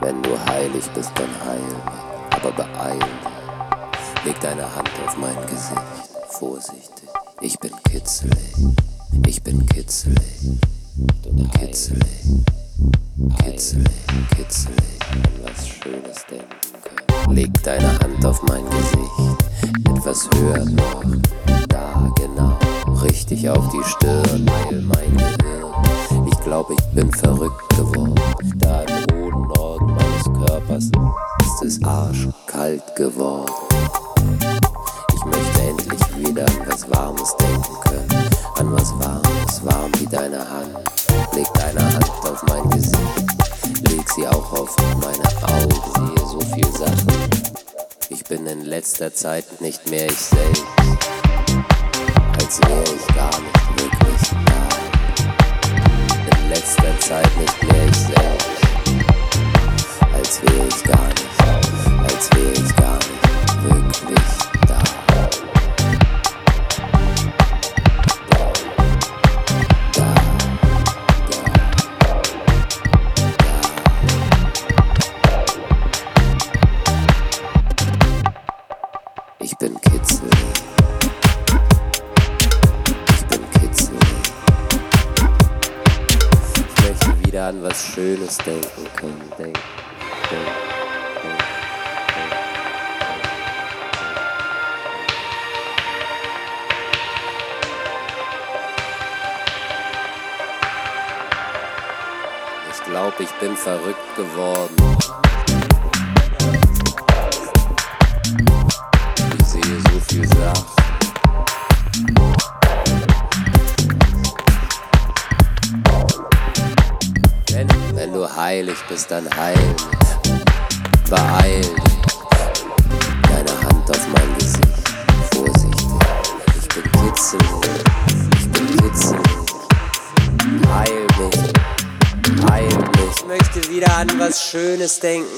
Wenn du heilig bist, dann heil. Mich, aber beeil dich. Leg deine Hand auf mein Gesicht, vorsichtig. Ich bin kitzelig, ich bin kitzelig, kitzelig, kitzelig, kitzelig, was Schönes denken können. Leg deine Hand auf mein Gesicht, etwas höher noch, da genau, richtig auf die Stirn, weil mein Gehirn. Ich glaube, ich bin verrückt geworden, da Körpers ist es arschkalt geworden. Ich möchte endlich wieder an was Warmes denken können. An was Warmes, warm wie deine Hand. Leg deine Hand auf mein Gesicht. Leg sie auch auf meine Augen. Sehe so viel Sachen. Ich bin in letzter Zeit nicht mehr ich selbst. Als wäre ich gar nicht bin kitzelig. Ich bin kitzelig. Ich möchte wieder an was Schönes denken können. Denken, denken, denken, denken. Ich glaube, ich bin verrückt geworden. Heilig bist, dann heil. Beeil dich. Deine Hand auf mein Gesicht. Vorsichtig. Ich bin kitzelig. Ich bin kitzelig. Heil mich. Heil mich. Ich möchte wieder an was Schönes denken.